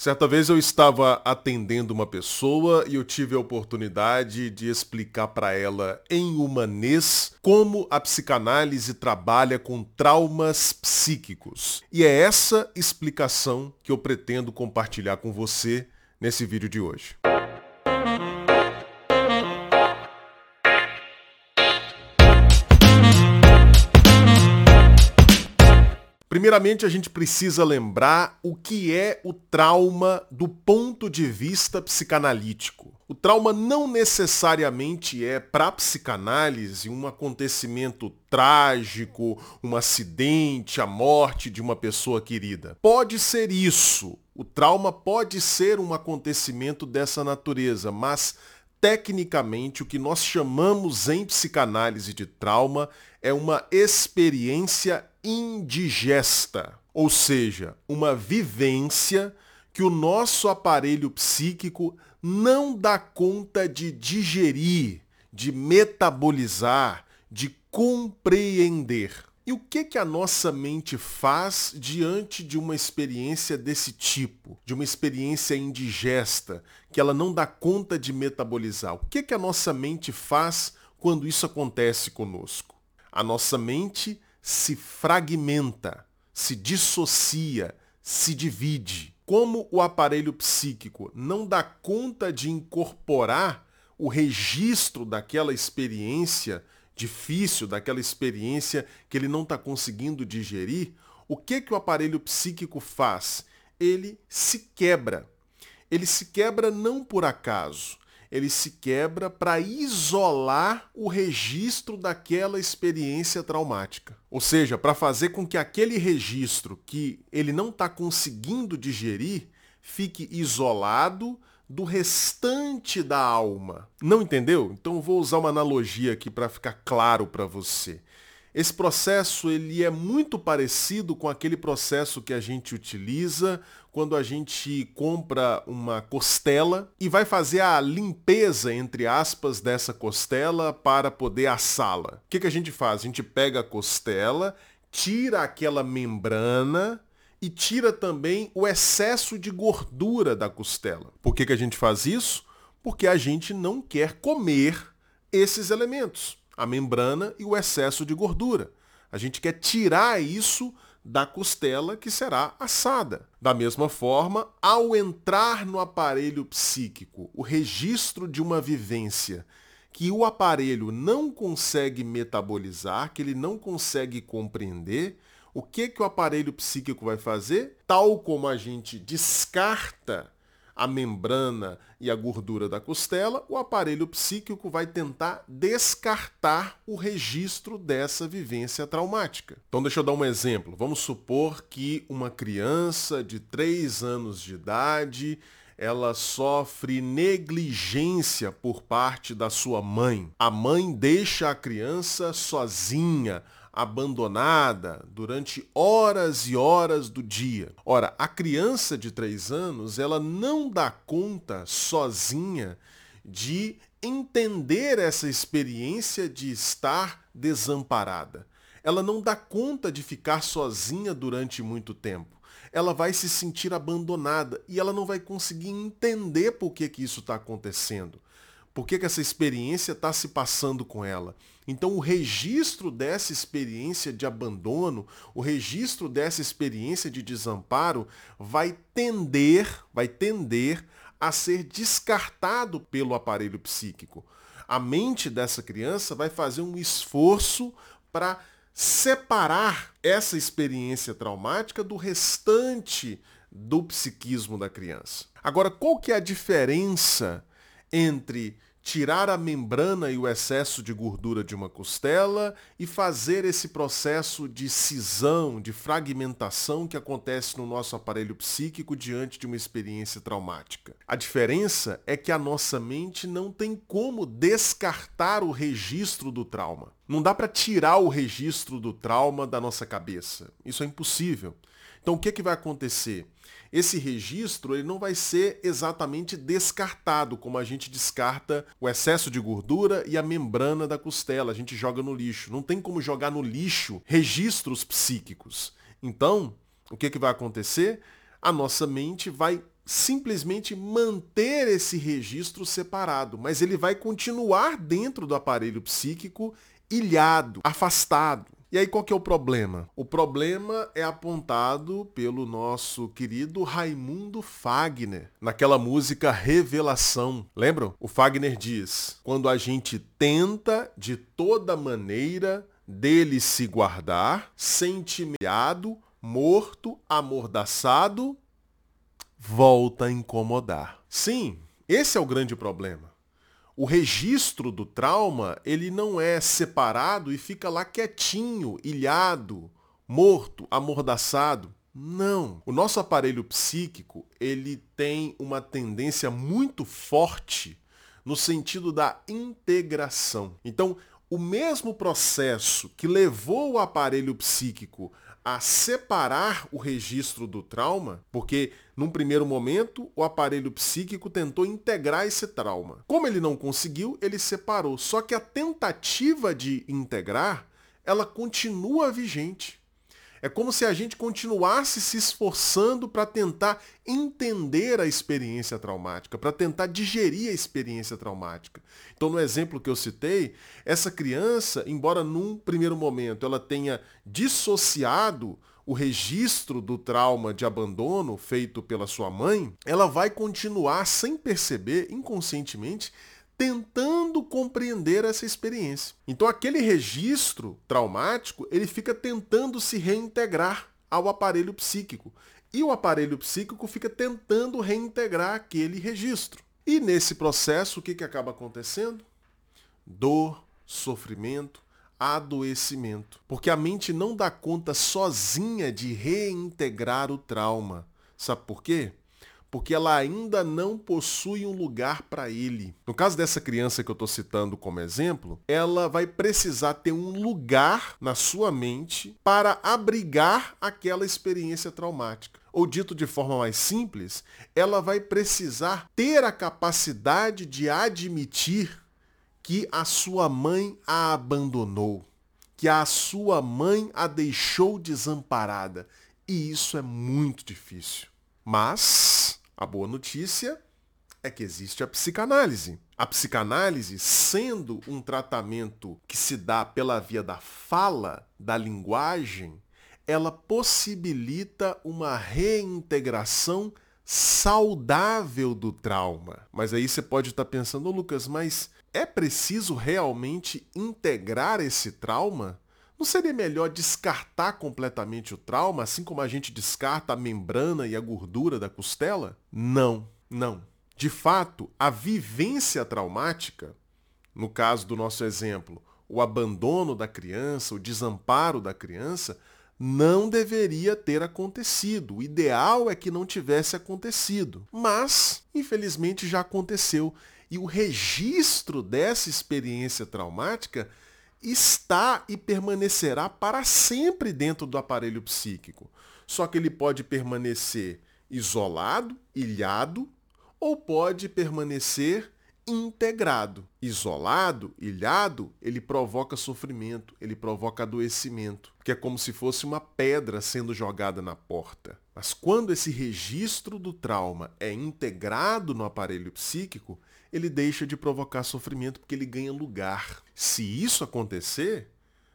Certa vez eu estava atendendo uma pessoa e eu tive a oportunidade de explicar para ela em humanês como a psicanálise trabalha com traumas psíquicos. E é essa explicação que eu pretendo compartilhar com você nesse vídeo de hoje. Primeiramente, a gente precisa lembrar o que é o trauma do ponto de vista psicanalítico. O trauma não necessariamente é, para a psicanálise, um acontecimento trágico, um acidente, a morte de uma pessoa querida. Pode ser isso. O trauma pode ser um acontecimento dessa natureza, mas Tecnicamente, o que nós chamamos em psicanálise de trauma é uma experiência indigesta, ou seja, uma vivência que o nosso aparelho psíquico não dá conta de digerir, de metabolizar, de compreender. E o que, que a nossa mente faz diante de uma experiência desse tipo, de uma experiência indigesta, que ela não dá conta de metabolizar? O que, que a nossa mente faz quando isso acontece conosco? A nossa mente se fragmenta, se dissocia, se divide. Como o aparelho psíquico não dá conta de incorporar o registro daquela experiência difícil, daquela experiência que ele não está conseguindo digerir, o que, que o aparelho psíquico faz? Ele se quebra. Ele se quebra não por acaso. Ele se quebra para isolar o registro daquela experiência traumática. Ou seja, para fazer com que aquele registro que ele não está conseguindo digerir fique isolado, do restante da alma. Não entendeu? Então vou usar uma analogia aqui para ficar claro para você. Esse processo ele é muito parecido com aquele processo que a gente utiliza quando a gente compra uma costela e vai fazer a limpeza, entre aspas, dessa costela para poder assá-la. O que, que a gente faz? A gente pega a costela, tira aquela membrana, e tira também o excesso de gordura da costela. Por que, que a gente faz isso? Porque a gente não quer comer esses elementos, a membrana e o excesso de gordura. A gente quer tirar isso da costela que será assada. Da mesma forma, ao entrar no aparelho psíquico o registro de uma vivência que o aparelho não consegue metabolizar, que ele não consegue compreender, o que, que o aparelho psíquico vai fazer? Tal como a gente descarta a membrana e a gordura da costela, o aparelho psíquico vai tentar descartar o registro dessa vivência traumática. Então deixa eu dar um exemplo. Vamos supor que uma criança de 3 anos de idade ela sofre negligência por parte da sua mãe. A mãe deixa a criança sozinha, abandonada durante horas e horas do dia. Ora, a criança de 3 anos, ela não dá conta sozinha de entender essa experiência de estar desamparada. Ela não dá conta de ficar sozinha durante muito tempo. Ela vai se sentir abandonada e ela não vai conseguir entender por que, que isso está acontecendo. Por que, que essa experiência está se passando com ela? Então, o registro dessa experiência de abandono, o registro dessa experiência de desamparo, vai tender, vai tender a ser descartado pelo aparelho psíquico. A mente dessa criança vai fazer um esforço para separar essa experiência traumática do restante do psiquismo da criança. Agora, qual que é a diferença entre tirar a membrana e o excesso de gordura de uma costela e fazer esse processo de cisão, de fragmentação que acontece no nosso aparelho psíquico diante de uma experiência traumática. A diferença é que a nossa mente não tem como descartar o registro do trauma. Não dá para tirar o registro do trauma da nossa cabeça. Isso é impossível. Então o que, que vai acontecer? Esse registro ele não vai ser exatamente descartado, como a gente descarta o excesso de gordura e a membrana da costela, a gente joga no lixo. Não tem como jogar no lixo registros psíquicos. Então, o que, que vai acontecer? A nossa mente vai simplesmente manter esse registro separado, mas ele vai continuar dentro do aparelho psíquico ilhado, afastado. E aí qual que é o problema? O problema é apontado pelo nosso querido Raimundo Fagner, naquela música Revelação. Lembram? O Fagner diz: "Quando a gente tenta de toda maneira dele se guardar, sentimeado, morto, amordaçado, volta a incomodar. Sim, esse é o grande problema. O registro do trauma, ele não é separado e fica lá quietinho, ilhado, morto, amordaçado. Não. O nosso aparelho psíquico, ele tem uma tendência muito forte no sentido da integração. Então, o mesmo processo que levou o aparelho psíquico a separar o registro do trauma, porque num primeiro momento o aparelho psíquico tentou integrar esse trauma. Como ele não conseguiu, ele separou. Só que a tentativa de integrar, ela continua vigente. É como se a gente continuasse se esforçando para tentar entender a experiência traumática, para tentar digerir a experiência traumática. Então, no exemplo que eu citei, essa criança, embora num primeiro momento ela tenha dissociado o registro do trauma de abandono feito pela sua mãe, ela vai continuar sem perceber, inconscientemente, tentando compreender essa experiência. Então aquele registro traumático, ele fica tentando se reintegrar ao aparelho psíquico. E o aparelho psíquico fica tentando reintegrar aquele registro. E nesse processo, o que, que acaba acontecendo? Dor, sofrimento, adoecimento. Porque a mente não dá conta sozinha de reintegrar o trauma. Sabe por quê? Porque ela ainda não possui um lugar para ele. No caso dessa criança que eu estou citando como exemplo, ela vai precisar ter um lugar na sua mente para abrigar aquela experiência traumática. Ou dito de forma mais simples, ela vai precisar ter a capacidade de admitir que a sua mãe a abandonou, que a sua mãe a deixou desamparada. E isso é muito difícil. Mas a boa notícia é que existe a psicanálise. A psicanálise, sendo um tratamento que se dá pela via da fala, da linguagem, ela possibilita uma reintegração saudável do trauma. Mas aí você pode estar pensando, Lucas, mas é preciso realmente integrar esse trauma? Não seria melhor descartar completamente o trauma, assim como a gente descarta a membrana e a gordura da costela? Não, não. De fato, a vivência traumática, no caso do nosso exemplo, o abandono da criança, o desamparo da criança, não deveria ter acontecido. O ideal é que não tivesse acontecido. Mas, infelizmente, já aconteceu. E o registro dessa experiência traumática está e permanecerá para sempre dentro do aparelho psíquico. Só que ele pode permanecer isolado, ilhado, ou pode permanecer integrado. Isolado, ilhado, ele provoca sofrimento, ele provoca adoecimento, que é como se fosse uma pedra sendo jogada na porta. Mas quando esse registro do trauma é integrado no aparelho psíquico, ele deixa de provocar sofrimento porque ele ganha lugar. Se isso acontecer,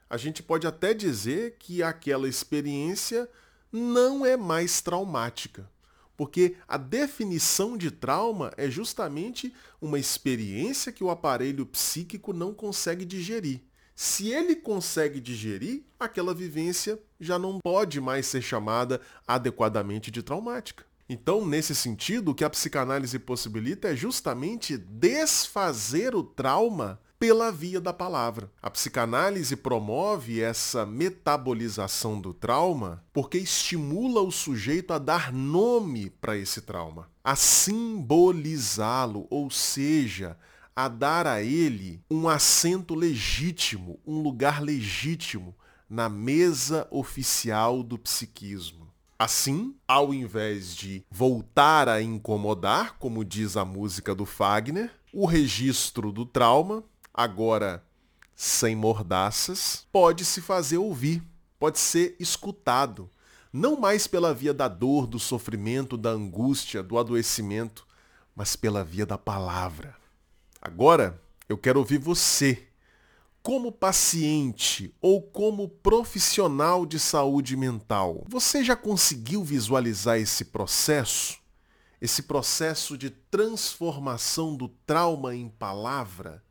a gente pode até dizer que aquela experiência não é mais traumática. Porque a definição de trauma é justamente uma experiência que o aparelho psíquico não consegue digerir. Se ele consegue digerir, aquela vivência já não pode mais ser chamada adequadamente de traumática. Então, nesse sentido, o que a psicanálise possibilita é justamente desfazer o trauma pela via da palavra. A psicanálise promove essa metabolização do trauma porque estimula o sujeito a dar nome para esse trauma, a simbolizá-lo, ou seja, a dar a ele um assento legítimo, um lugar legítimo na mesa oficial do psiquismo. Assim, ao invés de voltar a incomodar, como diz a música do Fagner, o registro do trauma, agora sem mordaças, pode se fazer ouvir, pode ser escutado. não mais pela via da dor, do sofrimento, da angústia, do adoecimento, mas pela via da palavra. Agora, eu quero ouvir você, como paciente ou como profissional de saúde mental. Você já conseguiu visualizar esse processo? Esse processo de transformação do trauma em palavra?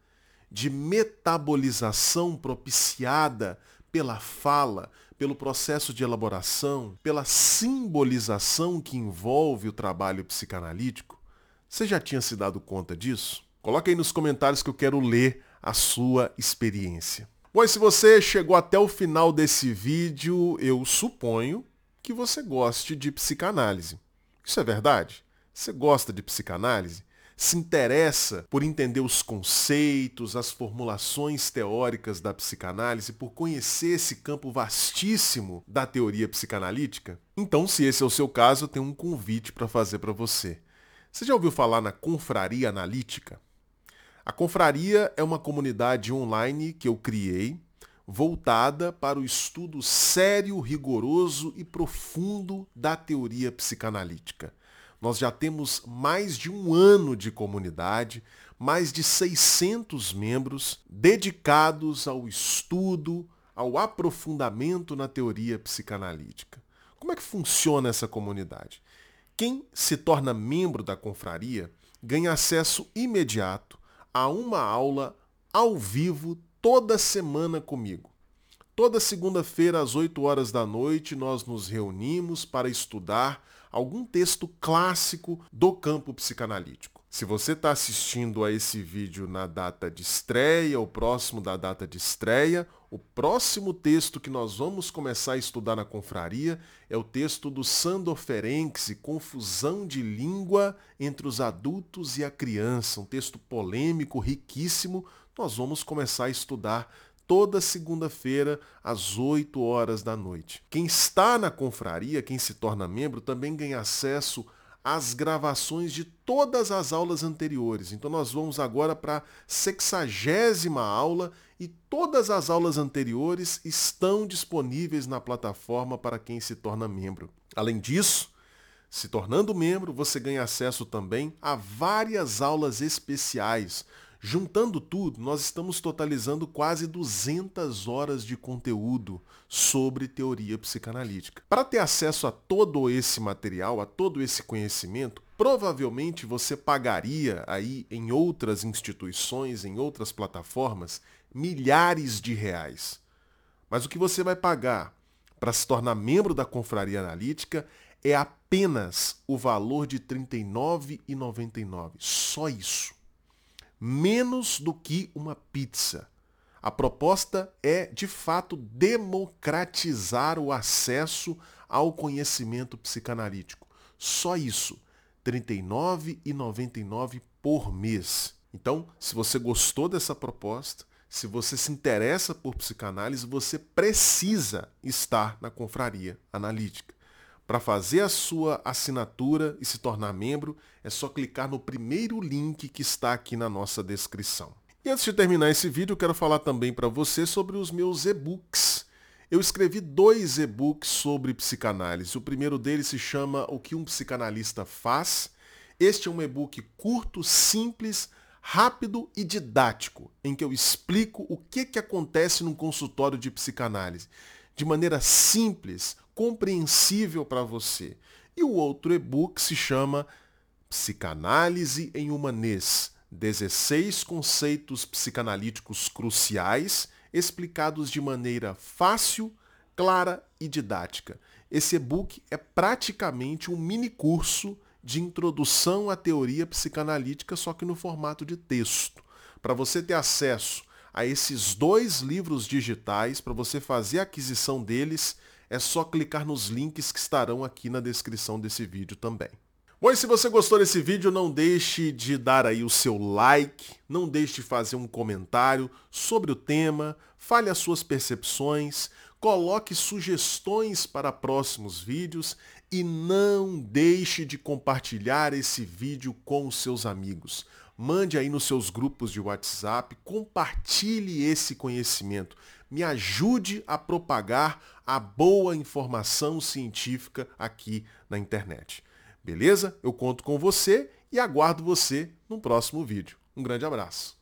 De metabolização propiciada pela fala, pelo processo de elaboração, pela simbolização que envolve o trabalho psicanalítico? Você já tinha se dado conta disso? Coloque aí nos comentários que eu quero ler a sua experiência. E se você chegou até o final desse vídeo, eu suponho que você goste de psicanálise. Isso é verdade? Você gosta de psicanálise? se interessa por entender os conceitos, as formulações teóricas da psicanálise, por conhecer esse campo vastíssimo da teoria psicanalítica? Então, se esse é o seu caso, eu tenho um convite para fazer para você. Você já ouviu falar na Confraria Analítica? A Confraria é uma comunidade online que eu criei voltada para o estudo sério, rigoroso e profundo da teoria psicanalítica. Nós já temos mais de um ano de comunidade, mais de 600 membros dedicados ao estudo, ao aprofundamento na teoria psicanalítica. Como é que funciona essa comunidade? Quem se torna membro da confraria ganha acesso imediato a uma aula ao vivo toda semana comigo. Toda segunda-feira às 8 horas da noite nós nos reunimos para estudar algum texto clássico do campo psicanalítico. Se você está assistindo a esse vídeo na data de estreia, ou próximo da data de estreia, o próximo texto que nós vamos começar a estudar na confraria é o texto do Sandor Ferenczi, Confusão de Língua entre os Adultos e a Criança, um texto polêmico, riquíssimo. Nós vamos começar a estudar toda segunda-feira às 8 horas da noite. Quem está na confraria, quem se torna membro, também ganha acesso às gravações de todas as aulas anteriores. Então nós vamos agora para a sexagésima aula e todas as aulas anteriores estão disponíveis na plataforma para quem se torna membro. Além disso, se tornando membro, você ganha acesso também a várias aulas especiais, Juntando tudo, nós estamos totalizando quase 200 horas de conteúdo sobre teoria psicanalítica. Para ter acesso a todo esse material, a todo esse conhecimento, provavelmente você pagaria aí em outras instituições, em outras plataformas, milhares de reais. Mas o que você vai pagar para se tornar membro da Confraria Analítica é apenas o valor de R$ 39,99. Só isso menos do que uma pizza. A proposta é, de fato, democratizar o acesso ao conhecimento psicanalítico. Só isso, R$ 39,99 por mês. Então, se você gostou dessa proposta, se você se interessa por psicanálise, você precisa estar na confraria analítica. Para fazer a sua assinatura e se tornar membro, é só clicar no primeiro link que está aqui na nossa descrição. E antes de terminar esse vídeo, quero falar também para você sobre os meus e-books. Eu escrevi dois e-books sobre psicanálise. O primeiro deles se chama O que um psicanalista faz. Este é um e-book curto, simples, rápido e didático, em que eu explico o que, que acontece num consultório de psicanálise de maneira simples, compreensível para você. E o outro e-book se chama Psicanálise em Humanês, 16 conceitos psicanalíticos cruciais explicados de maneira fácil, clara e didática. Esse e-book é praticamente um mini curso de introdução à teoria psicanalítica, só que no formato de texto. Para você ter acesso a esses dois livros digitais, para você fazer a aquisição deles, é só clicar nos links que estarão aqui na descrição desse vídeo também. Bom, e se você gostou desse vídeo, não deixe de dar aí o seu like, não deixe de fazer um comentário sobre o tema, fale as suas percepções, coloque sugestões para próximos vídeos e não deixe de compartilhar esse vídeo com os seus amigos mande aí nos seus grupos de WhatsApp, compartilhe esse conhecimento. Me ajude a propagar a boa informação científica aqui na internet. Beleza? Eu conto com você e aguardo você no próximo vídeo. Um grande abraço.